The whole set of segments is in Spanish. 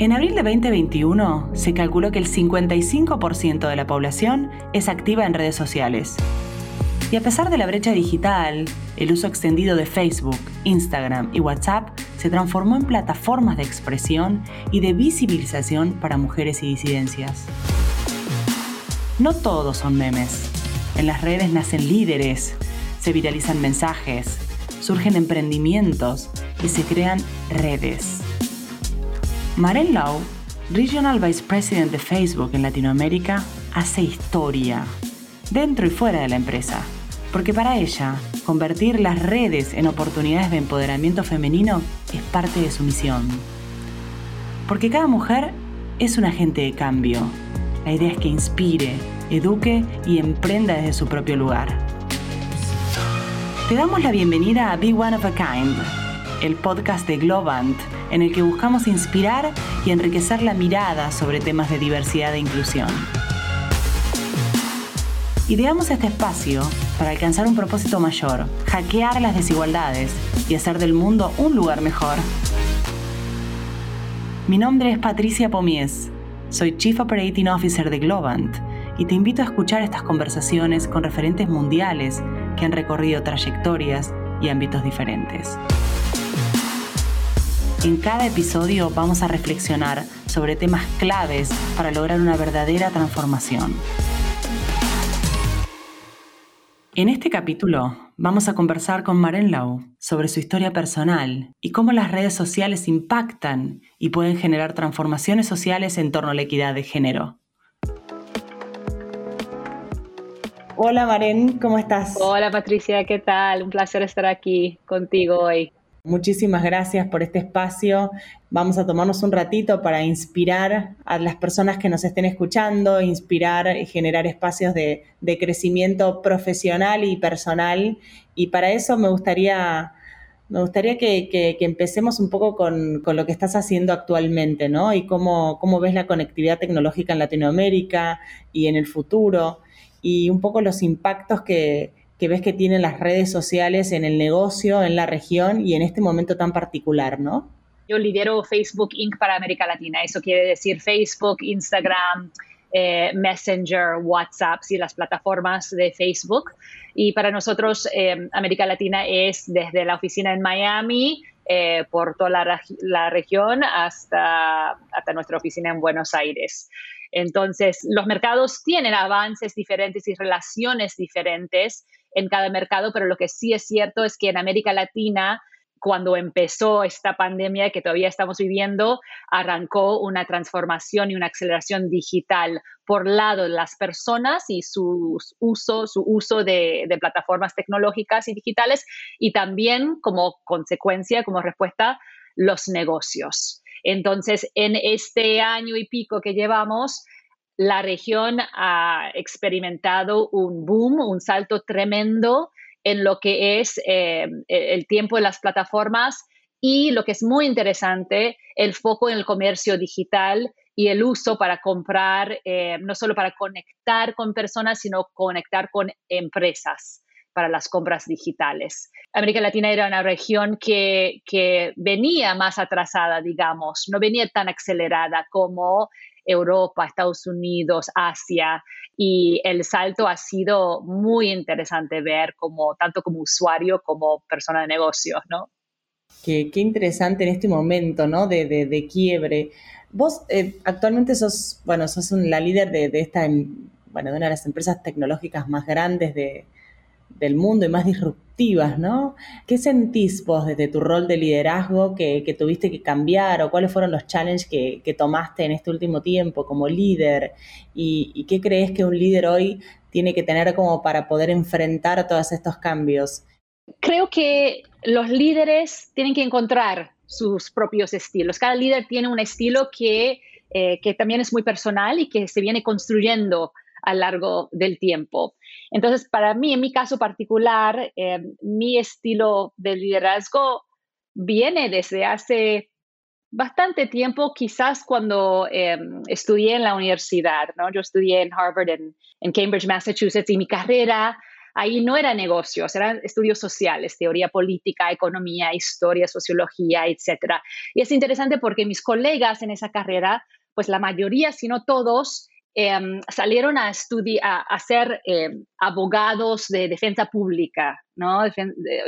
En abril de 2021 se calculó que el 55% de la población es activa en redes sociales. Y a pesar de la brecha digital, el uso extendido de Facebook, Instagram y WhatsApp se transformó en plataformas de expresión y de visibilización para mujeres y disidencias. No todos son memes. En las redes nacen líderes, se viralizan mensajes, surgen emprendimientos y se crean redes. Maren Lau, Regional Vice President de Facebook en Latinoamérica, hace historia, dentro y fuera de la empresa, porque para ella, convertir las redes en oportunidades de empoderamiento femenino es parte de su misión. Porque cada mujer es un agente de cambio. La idea es que inspire, eduque y emprenda desde su propio lugar. Te damos la bienvenida a Be One of a Kind, el podcast de Globant en el que buscamos inspirar y enriquecer la mirada sobre temas de diversidad e inclusión. Ideamos este espacio para alcanzar un propósito mayor, hackear las desigualdades y hacer del mundo un lugar mejor. Mi nombre es Patricia Pomies, soy Chief Operating Officer de Globant y te invito a escuchar estas conversaciones con referentes mundiales que han recorrido trayectorias y ámbitos diferentes. En cada episodio vamos a reflexionar sobre temas claves para lograr una verdadera transformación. En este capítulo vamos a conversar con Maren Lau sobre su historia personal y cómo las redes sociales impactan y pueden generar transformaciones sociales en torno a la equidad de género. Hola Maren, ¿cómo estás? Hola Patricia, ¿qué tal? Un placer estar aquí contigo hoy. Muchísimas gracias por este espacio. Vamos a tomarnos un ratito para inspirar a las personas que nos estén escuchando, inspirar y generar espacios de, crecimiento profesional y personal. Y para eso me gustaría, me gustaría que, empecemos un poco con, lo que estás haciendo actualmente, ¿no? Y cómo, cómo ves la conectividad tecnológica en Latinoamérica y en el futuro, y un poco los impactos que, que ves que tienen las redes sociales en el negocio, en la región y en este momento tan particular, ¿no? Yo lidero Facebook Inc. para América Latina. Eso quiere decir Facebook, Instagram, eh, Messenger, WhatsApp y las plataformas de Facebook. Y para nosotros, eh, América Latina es desde la oficina en Miami, eh, por toda la, la, región, hasta, hasta nuestra oficina en Buenos Aires. Entonces, los mercados tienen avances diferentes y relaciones diferentes en cada mercado, pero lo que sí es cierto es que en América Latina cuando empezó esta pandemia que todavía estamos viviendo, arrancó una transformación y una aceleración digital por lado de las personas y su uso, su uso de, de, plataformas tecnológicas y digitales y también como consecuencia, como respuesta, los negocios. Entonces, en este año y pico que llevamos, la región ha experimentado un boom, un salto tremendo en lo que es eh, el tiempo de las plataformas y lo que es muy interesante, el foco en el comercio digital y el uso para comprar, eh, no solo para conectar con personas, sino conectar con empresas para las compras digitales. América Latina era una región que, que venía más atrasada, digamos, no venía tan acelerada como Europa, Estados Unidos, Asia, y el salto ha sido muy interesante ver como, tanto como usuario como persona de negocios, ¿no? Qué, interesante en este momento, ¿no? De, de, quiebre. Vos eh, actualmente sos, bueno, sos la líder de, de esta, bueno, de una de las empresas tecnológicas más grandes de, del mundo y más disruptivas, ¿no? ¿Qué sentís vos desde tu rol de liderazgo que, tuviste que cambiar o cuáles fueron los challenges que, tomaste en este último tiempo como líder? ¿Y, qué crees que un líder hoy tiene que tener como para poder enfrentar todos estos cambios? Creo que los líderes tienen que encontrar sus propios estilos. Cada líder tiene un estilo que, eh, que también es muy personal y que se viene construyendo a largo del tiempo. Entonces, para mí, en mi caso particular, eh, mi estilo de liderazgo viene desde hace bastante tiempo, quizás cuando eh, estudié en la universidad, ¿no? Yo estudié en Harvard, en, en, Cambridge, Massachusetts, y mi carrera ahí no era negocios, eran estudios sociales, teoría política, economía, historia, sociología, etc. Y es interesante porque mis colegas en esa carrera, pues la mayoría, si no todos, em, salieron a estudiar, a, ser em, abogados de defensa pública, ¿no?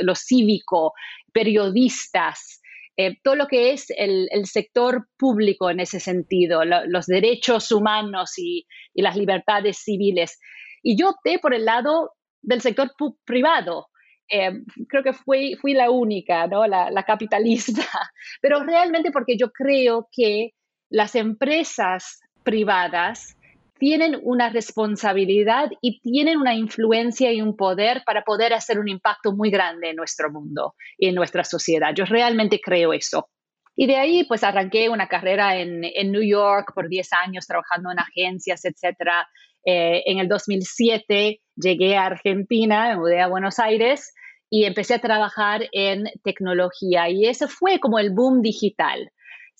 lo cívico, periodistas, eh, todo lo que es el, sector público en ese sentido, los derechos humanos y, y, las libertades civiles. Y yo opté por el lado del sector privado. Eh, creo que fui, fui la única, ¿no? La, la, capitalista, pero realmente porque yo creo que las empresas privadas tienen una responsabilidad y tienen una influencia y un poder para poder hacer un impacto muy grande en nuestro mundo y en nuestra sociedad. Yo realmente creo eso. Y de ahí, pues arranqué una carrera en, en New York por 10 años trabajando en agencias, etcétera. Eh, en el 2007 llegué a Argentina, me mudé a Buenos Aires y empecé a trabajar en tecnología. Y ese fue como el boom digital.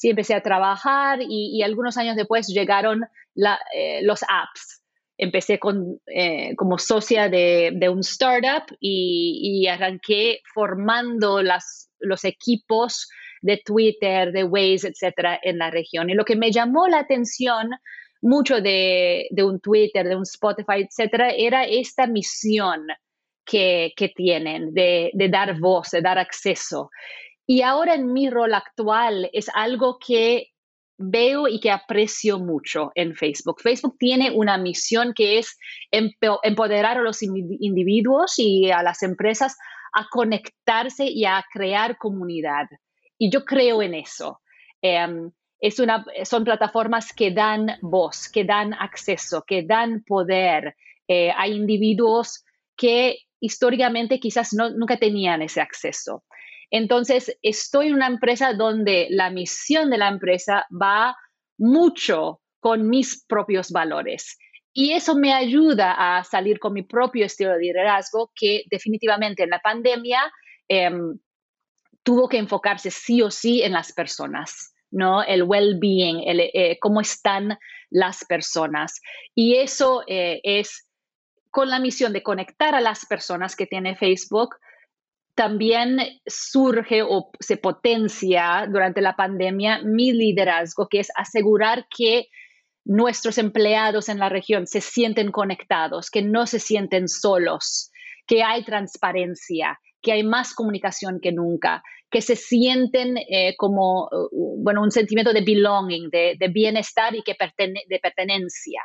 Sí, empecé a trabajar y, algunos años después llegaron eh, los apps. Empecé con, eh, como socia de, un startup y, arranqué formando los equipos de Twitter, de Waze, etcétera, en la región. Y lo que me llamó la atención mucho de, un Twitter, de un Spotify, etcétera, era esta misión que, tienen de, dar voz, de dar acceso. Y ahora en mi rol actual es algo que veo y que aprecio mucho en Facebook. Facebook tiene una misión que es empoderar a los individuos y a las empresas a conectarse y a crear comunidad. Y yo creo en eso. Em, son plataformas que dan voz, que dan acceso, que dan poder eh, a individuos que históricamente quizás nunca tenían ese acceso. Entonces, estoy en una empresa donde la misión de la empresa va mucho con mis propios valores. Y eso me ayuda a salir con mi propio estilo de liderazgo que definitivamente en la pandemia em, tuvo que enfocarse sí o sí en las personas. ¿no? El well-being, eh, cómo están las personas. Y eso eh, es con la misión de conectar a las personas que tiene Facebook. También surge o se potencia durante la pandemia mi liderazgo, que es asegurar que nuestros empleados en la región se sienten conectados, que no se sienten solos, que hay transparencia, que hay más comunicación que nunca, que se sienten eh, como, uh, bueno, un sentimiento de belonging, de, bienestar y que de pertenencia.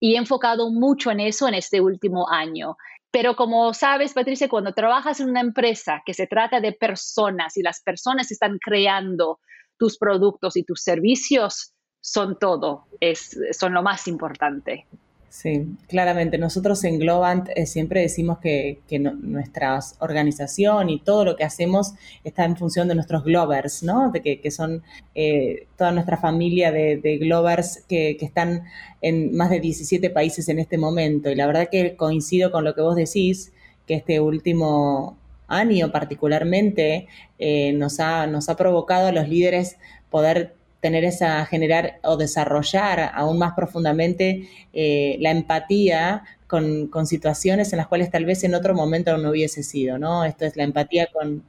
Y he enfocado mucho en eso en este último año. Pero como sabes, Patricia, cuando trabajas en una empresa que se trata de personas y las personas están creando tus productos y tus servicios, son todo, es, son lo más importante. Sí, claramente. Nosotros en Globant eh, siempre decimos que, nuestra organización y todo lo que hacemos está en función de nuestros Glovers, ¿no? De que, son eh, toda nuestra familia de, de Glovers que, están en más de 17 países en este momento. Y la verdad que coincido con lo que vos decís, que este último año particularmente eh, nos, ha, nos ha provocado a los líderes poder tener esa, generar o desarrollar aún más profundamente eh, la empatía con, situaciones en las cuales tal vez en otro momento no hubiese sido, ¿no? Esto es la empatía con,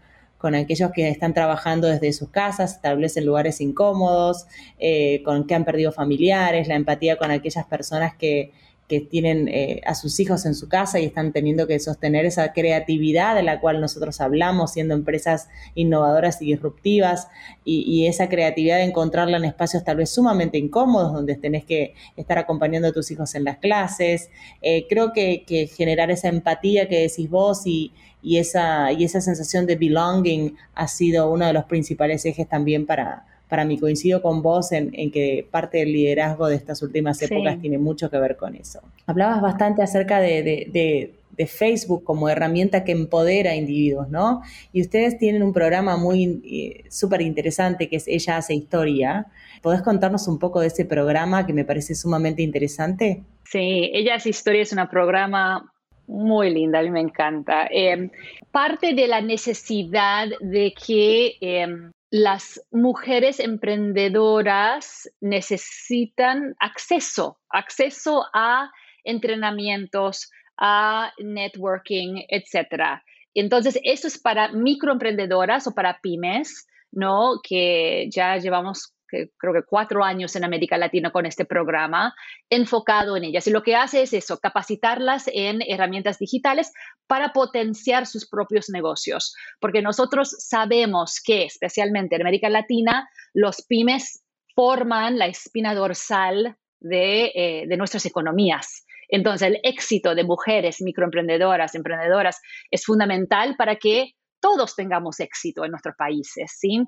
aquellos que están trabajando desde sus casas, tal vez en lugares incómodos, eh, con que han perdido familiares, la empatía con aquellas personas que, que tienen eh, a sus hijos en su casa y están teniendo que sostener esa creatividad de la cual nosotros hablamos, siendo empresas innovadoras y disruptivas, y, esa creatividad de encontrarla en espacios tal vez sumamente incómodos, donde tenés que estar acompañando a tus hijos en las clases. Eh, creo que, generar esa empatía que decís vos y, esa, y esa sensación de belonging ha sido uno de los principales ejes también para para mí coincido con vos en, que parte del liderazgo de estas últimas épocas tiene mucho que ver con eso. Hablabas bastante acerca de, Facebook como herramienta que empodera a individuos, ¿no? Y ustedes tienen un programa muy eh, súper interesante que es Ella hace historia. ¿Podés contarnos un poco de ese programa que me parece sumamente interesante? Sí, Ella hace historia es un programa muy linda, a mí me encanta. Em, parte de la necesidad de que em, las mujeres emprendedoras necesitan acceso, acceso a entrenamientos, a networking, etcétera. Entonces, eso es para microemprendedoras o para pymes, ¿no? Que ya llevamos creo que cuatro años en América Latina con este programa enfocado en ellas. Y lo que hace es eso, capacitarlas en herramientas digitales para potenciar sus propios negocios. Porque nosotros sabemos que, especialmente en América Latina, los pymes forman la espina dorsal de, eh, de nuestras economías. Entonces, el éxito de mujeres microemprendedoras, emprendedoras, es fundamental para que todos tengamos éxito en nuestros países, ¿sí?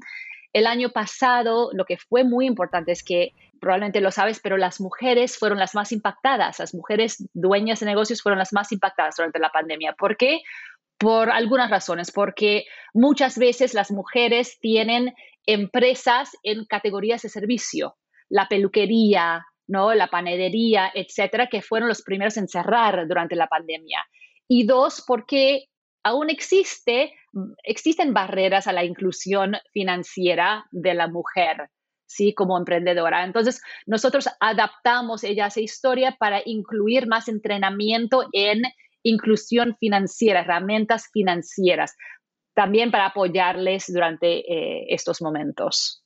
El año pasado, lo que fue muy importante es que, probablemente lo sabes, pero las mujeres fueron las más impactadas, las mujeres dueñas de negocios fueron las más impactadas durante la pandemia. ¿Por qué? Por algunas razones, porque muchas veces las mujeres tienen empresas en categorías de servicio, la peluquería, ¿no? la panadería, etcétera, que fueron los primeros en cerrar durante la pandemia. Y dos, porque aún existe, existen barreras a la inclusión financiera de la mujer, ¿sí? Como emprendedora. Entonces, nosotros adaptamos ella esa historia para incluir más entrenamiento en inclusión financiera, herramientas financieras, también para apoyarles durante eh, estos momentos.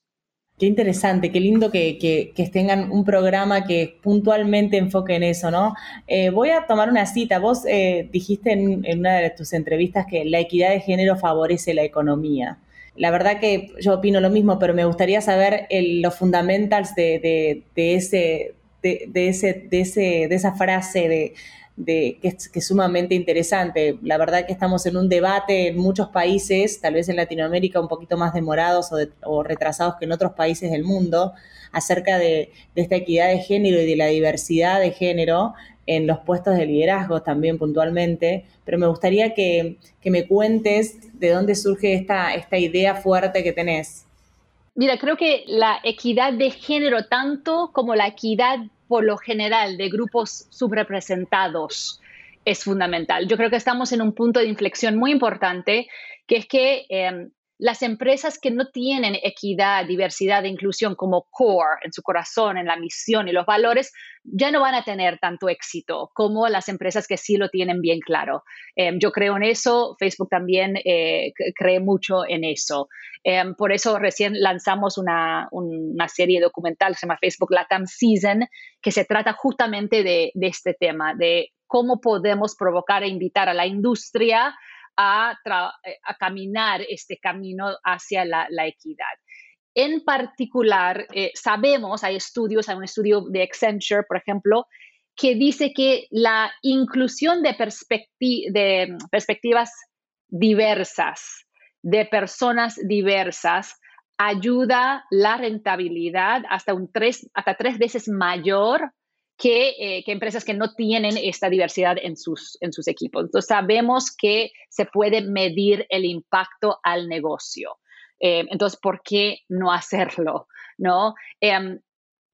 Qué interesante, qué lindo que, tengan un programa que puntualmente enfoque en eso, ¿no? Eh, voy a tomar una cita. Vos eh, dijiste en, una de tus entrevistas que la equidad de género favorece la economía. La verdad que yo opino lo mismo, pero me gustaría saber los fundamentals de, ese, de, ese, de, ese, de esa frase de de, que, es, que sumamente interesante. La verdad que estamos en un debate en muchos países, tal vez en Latinoamérica un poquito más demorados o, retrasados que en otros países del mundo, acerca de, esta equidad de género y de la diversidad de género en los puestos de liderazgo también puntualmente, pero me gustaría que, que me cuentes de dónde surge esta, esta idea fuerte que tenés. Mira, creo que la equidad de género, tanto como la equidad por lo general de grupos subrepresentados es fundamental. Yo creo que estamos en un punto de inflexión muy importante, que es que em, las empresas que no tienen equidad, diversidad e inclusión como core en su corazón, en la misión y los valores, ya no van a tener tanto éxito como las empresas que sí lo tienen bien claro. Em, yo creo en eso, Facebook también eh, cree mucho en eso. Em, por eso recién lanzamos una, serie documental se llama Facebook Latam Season, que se trata justamente de este tema, de cómo podemos provocar e invitar a la industria eh, a, caminar este camino hacia la, equidad. En particular, eh, sabemos, hay estudios, hay un estudio de Accenture, por ejemplo, que dice que la inclusión de, de perspectivas diversas, de personas diversas, ayuda la rentabilidad hasta, un tres, hasta tres veces mayor eh, que, empresas que no tienen esta diversidad en sus, en sus equipos. Entonces sabemos que se puede medir el impacto al negocio. Eh, entonces, ¿por qué no hacerlo? ¿No? Em,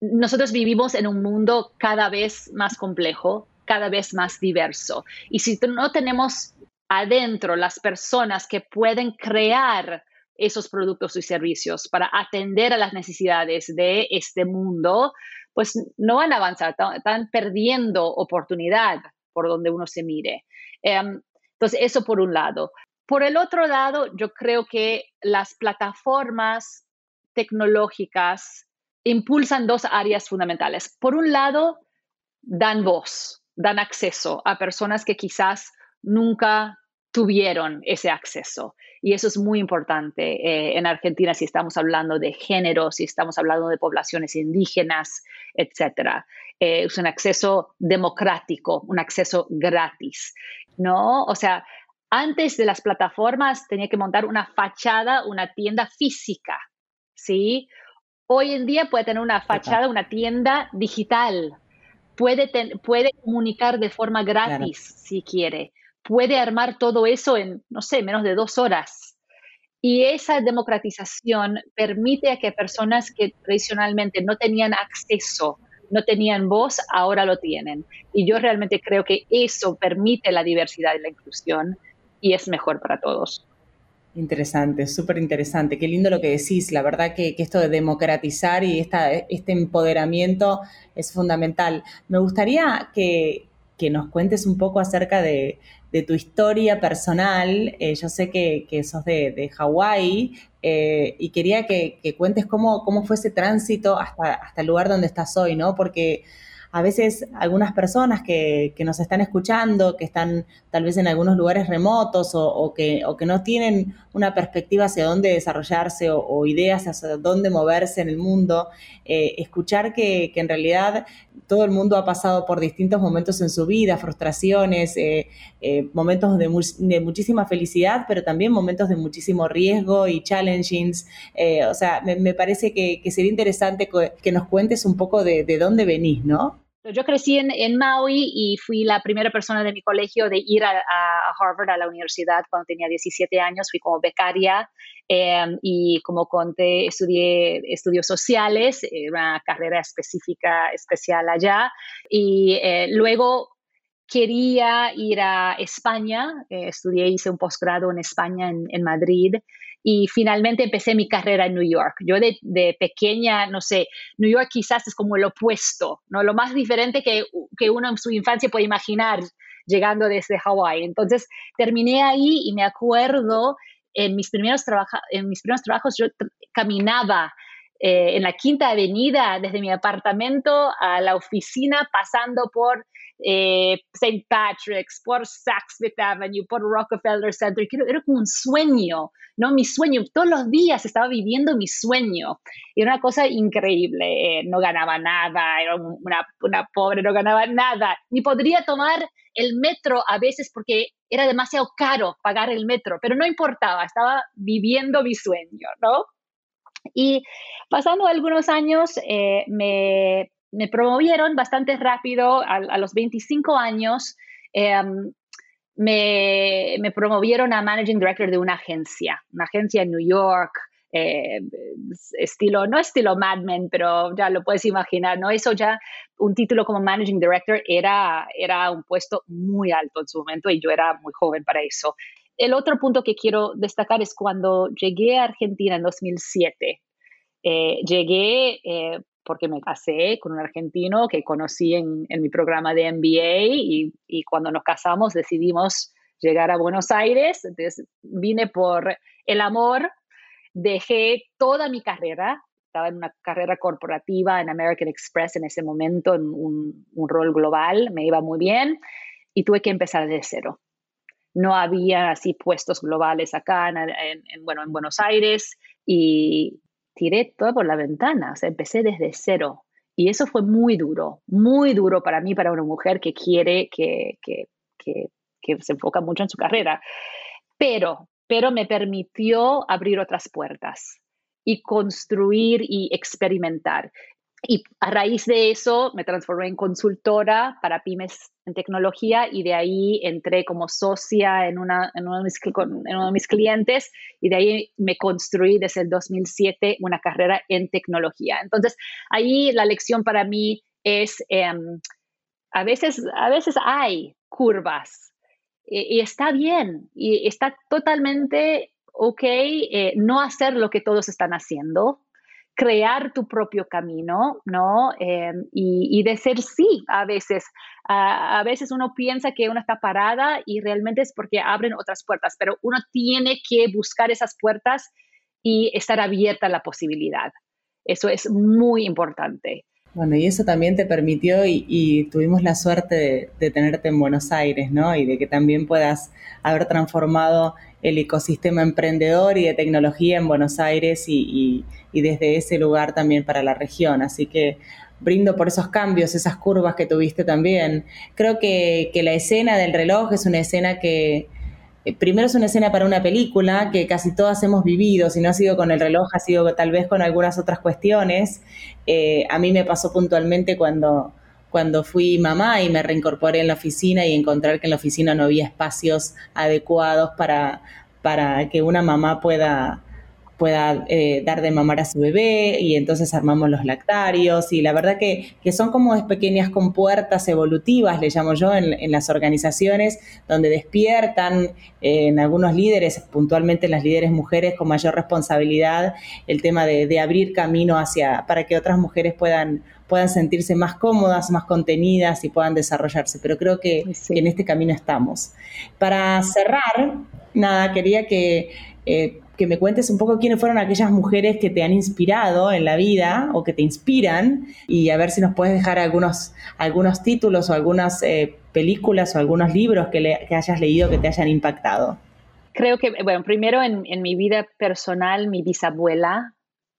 nosotros vivimos en un mundo cada vez más complejo, cada vez más diverso. Y si no tenemos adentro las personas que pueden crear esos productos y servicios para atender a las necesidades de este mundo, pues no van a avanzar, están perdiendo oportunidad por donde uno se mire. Em, entonces, eso por un lado. Por el otro lado, yo creo que las plataformas tecnológicas impulsan dos áreas fundamentales. Por un lado, dan voz, dan acceso a personas que quizás nunca tuvieron ese acceso. Y eso es muy importante eh, en Argentina si estamos hablando de género, si estamos hablando de poblaciones indígenas, etc. Eh, es un acceso democrático, un acceso gratis, ¿no? O sea, antes de las plataformas tenía que montar una fachada, una tienda física, ¿sí? Hoy en día puede tener una fachada, una tienda digital, puede, puede comunicar de forma gratis si quiere puede armar todo eso en, no sé, menos de dos horas. Y esa democratización permite a que personas que tradicionalmente no tenían acceso, no tenían voz, ahora lo tienen. Y yo realmente creo que eso permite la diversidad y la inclusión y es mejor para todos. Interesante, súper interesante. Qué lindo lo que decís. La verdad que, esto de democratizar y esta, este empoderamiento es fundamental. Me gustaría que, que nos cuentes un poco acerca de, tu historia personal. Eh, yo sé que, sos de, de Hawái eh, y quería que, cuentes cómo, cómo fue ese tránsito hasta, hasta el lugar donde estás hoy, ¿no? Porque a veces algunas personas que, nos están escuchando, que están tal vez en algunos lugares remotos o, que, no tienen una perspectiva hacia dónde desarrollarse o, ideas hacia dónde moverse en el mundo, eh, escuchar que, en realidad todo el mundo ha pasado por distintos momentos en su vida, frustraciones, eh, eh, momentos de, muchísima felicidad, pero también momentos de muchísimo riesgo y challengings. o sea, me, parece que, sería interesante que nos cuentes un poco de dónde venís, ¿no? Yo crecí en, Maui y fui la primera persona de mi colegio de ir a, Harvard, a la universidad, cuando tenía 17 años. Fui como becaria em, y como conté, estudié estudios sociales, una carrera específica, especial allá. Y eh, luego quería ir a España, eh, estudié, hice un posgrado en España, en Madrid, y finalmente empecé mi carrera en New York. Yo de, pequeña, no sé, New York quizás es como el opuesto, ¿no? Lo más diferente que, que uno en su infancia puede imaginar llegando desde Hawái. Entonces terminé ahí y me acuerdo en mis primeros, en mis primeros trabajos yo caminaba eh, en la Quinta Avenida desde mi apartamento a la oficina pasando por eh, St. Patrick's, por Saks Fifth Avenue, por Rockefeller Center. Era como un sueño, ¿no? Mi sueño. Todos los días estaba viviendo mi sueño. Era una cosa increíble. Eh, no ganaba nada, era una, una pobre, no ganaba nada. Ni podría tomar el metro a veces porque era demasiado caro pagar el metro, pero no importaba, estaba viviendo mi sueño, ¿no? Y pasando algunos años, eh, me me promovieron bastante rápido a, los 25 años. Em, me, promovieron a Managing Director de una agencia, una agencia en New York, eh, estilo, no estilo Mad Men, pero ya lo puedes imaginar, ¿no? Eso ya, un título como Managing Director era, era un puesto muy alto en su momento y yo era muy joven para eso. El otro punto que quiero destacar es cuando llegué a Argentina en 2007. Eh, llegué eh, porque me casé con un argentino que conocí en, mi programa de MBA y, cuando nos casamos decidimos llegar a Buenos Aires. Entonces vine por el amor, dejé toda mi carrera, estaba en una carrera corporativa en American Express en ese momento, en un, rol global, me iba muy bien y tuve que empezar de cero. No había así puestos globales acá en, bueno, en Buenos Aires y tiré todo por la ventana, empecé desde cero. Y eso fue muy duro, muy duro para mí, para una mujer que quiere, que, que, que, que se enfoca mucho en su carrera. Pero, pero me permitió abrir otras puertas y construir y experimentar. Y a raíz de eso me transformé en consultora para pymes en tecnología y de ahí entré como socia en, una, en, uno de mis, uno de mis clientes y de ahí me construí desde el 2007 una carrera en tecnología. Entonces, ahí la lección para mí es, em, a, veces, a veces hay curvas y, está bien y está totalmente ok eh, no hacer lo que todos están haciendo crear tu propio camino, ¿no? Eh, y, decir sí a veces. a veces uno piensa que uno está parada y realmente es porque abren otras puertas, pero uno tiene que buscar esas puertas y estar abierta a la posibilidad. Eso es muy importante. Bueno, y eso también te permitió y, tuvimos la suerte de, tenerte en Buenos Aires, ¿no? Y de que también puedas haber transformado el ecosistema emprendedor y de tecnología en Buenos Aires y, desde ese lugar también para la región. Así que brindo por esos cambios, esas curvas que tuviste también. Creo que, que la escena del reloj es una escena que, primero es una escena para una película que casi todas hemos vivido, si no ha sido con el reloj, ha sido tal vez con algunas otras cuestiones. Eh, a mí me pasó puntualmente cuando, cuando fui mamá y me reincorporé en la oficina y encontrar que en la oficina no había espacios adecuados para, para que una mamá pueda, pueda eh, dar de mamar a su bebé y entonces armamos los lactarios y la verdad que, son como pequeñas compuertas evolutivas, le llamo yo, en, las organizaciones donde despiertan eh, en algunos líderes, puntualmente las líderes mujeres con mayor responsabilidad, el tema de, abrir camino hacia, para que otras mujeres puedan puedan sentirse más cómodas, más contenidas y puedan desarrollarse. Pero creo que, en este camino estamos. Para cerrar, nada, quería que eh, que me cuentes un poco quiénes fueron aquellas mujeres que te han inspirado en la vida o que te inspiran y a ver si nos puedes dejar algunos, algunos títulos o algunas eh, películas o algunos libros que, hayas leído que te hayan impactado. Creo que, bueno, primero en, mi vida personal, mi bisabuela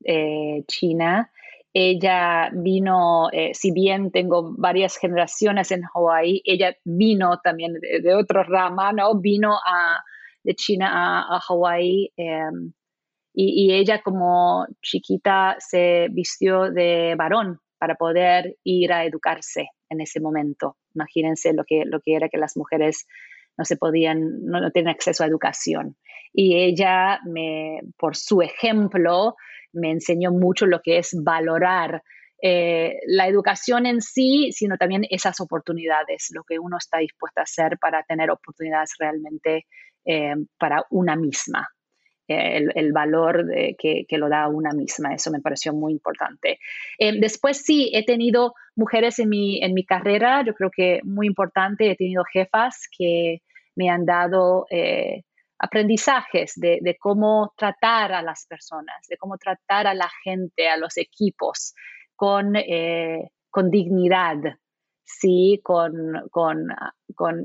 eh, china, ella vino, eh, si bien tengo varias generaciones en Hawái, ella vino también de, de otra rama, ¿no? Vino a de China a, a Hawái. Em, y, ella como chiquita se vistió de varón para poder ir a educarse en ese momento. Imagínense lo que, lo que era que las mujeres no se podían, no, no tenían acceso a educación. Y ella, me, por su ejemplo, me enseñó mucho lo que es valorar eh, la educación en sí, sino también esas oportunidades, lo que uno está dispuesto a hacer para tener oportunidades realmente eh, para una misma. Eh, el, valor que, lo da una misma, eso me pareció muy importante. después sí, he tenido mujeres en mi, en mi carrera, yo creo que muy importante, he tenido jefas que me han dado aprendizajes de, cómo tratar a las personas, de cómo tratar a la gente, a los equipos, con, eh, con dignidad, ¿sí? Con, con,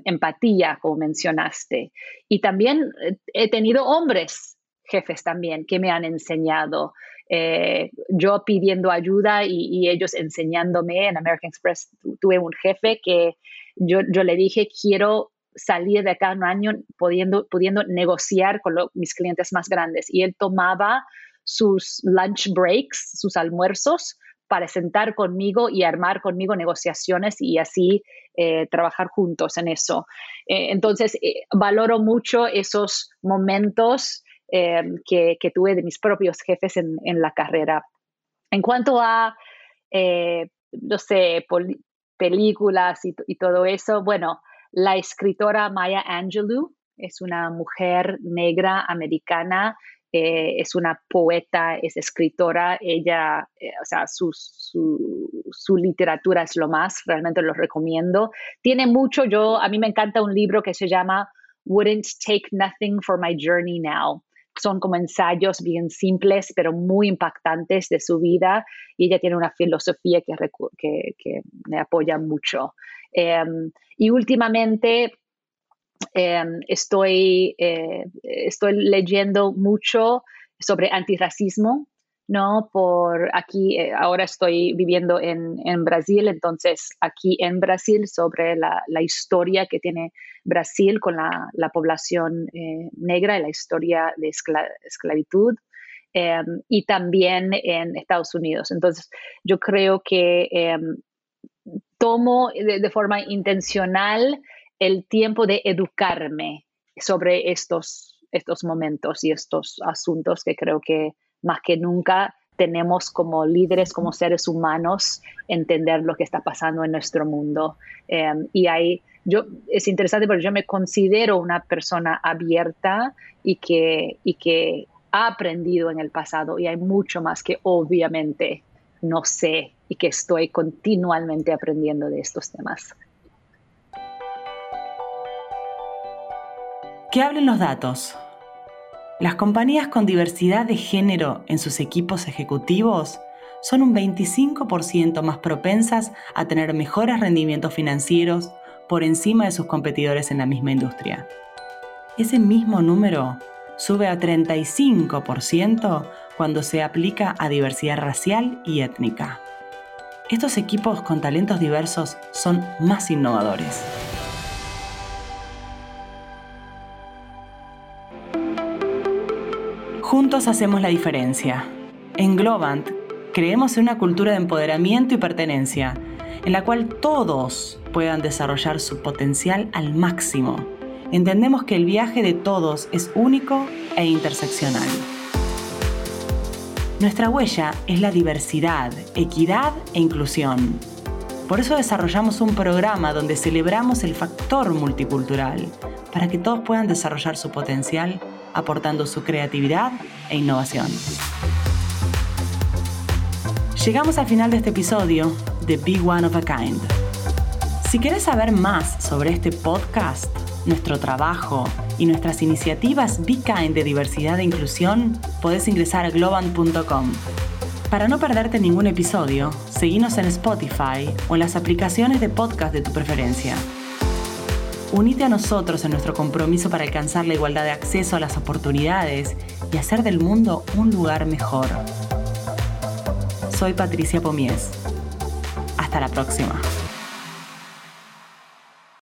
empatía, como mencionaste. Y también eh, he tenido hombres jefes también que me han enseñado. Eh, yo pidiendo ayuda y, ellos enseñándome en American Express. Tuve un jefe que yo, le dije, quiero salir de acá un año pudiendo, pudiendo negociar con mis clientes más grandes. Y él tomaba sus lunch breaks, sus almuerzos, para sentar conmigo y armar conmigo negociaciones y así eh, trabajar juntos en eso. Eh, entonces, eh, valoro mucho esos momentos que, tuve de mis propios jefes en, la carrera. En cuanto a, no sé, películas y, todo eso, bueno, la escritora Maya Angelou es una mujer negra americana eh, es una poeta, es escritora, ella, eh, o sea, su, su, literatura es lo más, realmente lo recomiendo. Tiene mucho, yo, a mí me encanta un libro que se llama Wouldn't Take Nothing for My Journey Now. Son como ensayos bien simples, pero muy impactantes de su vida y ella tiene una filosofía que, que, me apoya mucho. Em, y últimamente, Em, estoy, eh, estoy leyendo mucho sobre antirracismo, ¿no? Por aquí, eh, ahora estoy viviendo en, Brasil, entonces aquí en Brasil sobre la, historia que tiene Brasil con la, población eh, negra y la historia de esclavitud. Em, y también en Estados Unidos. Entonces, yo creo que em, tomo de, forma intencional el tiempo de educarme sobre estos, estos momentos y estos asuntos que creo que más que nunca tenemos como líderes, como seres humanos, entender lo que está pasando en nuestro mundo. Em, y ahí, yo, es interesante porque yo me considero una persona abierta y que, y que ha aprendido en el pasado y hay mucho más que obviamente no sé y que estoy continuamente aprendiendo de estos temas. Que hablen los datos. Las compañías con diversidad de género en sus equipos ejecutivos son un 25% más propensas a tener mejores rendimientos financieros por encima de sus competidores en la misma industria. Ese mismo número sube a 35% cuando se aplica a diversidad racial y étnica. Estos equipos con talentos diversos son más innovadores. Juntos hacemos la diferencia. En Globant creemos en una cultura de empoderamiento y pertenencia, en la cual todos puedan desarrollar su potencial al máximo. Entendemos que el viaje de todos es único e interseccional. Nuestra huella es la diversidad, equidad e inclusión. Por eso desarrollamos un programa donde celebramos el factor multicultural, para que todos puedan desarrollar su potencial aportando su creatividad e innovación. Llegamos al final de este episodio de Be One of a Kind. Si quieres saber más sobre este podcast, nuestro trabajo y nuestras iniciativas Be Kind de diversidad e inclusión, podés ingresar a globan.com. Para no perderte ningún episodio, seguinos en Spotify o en las aplicaciones de podcast de tu preferencia. Unite a nosotros en nuestro compromiso para alcanzar la igualdad de acceso a las oportunidades y hacer del mundo un lugar mejor. Soy Patricia Pomies. Hasta la próxima.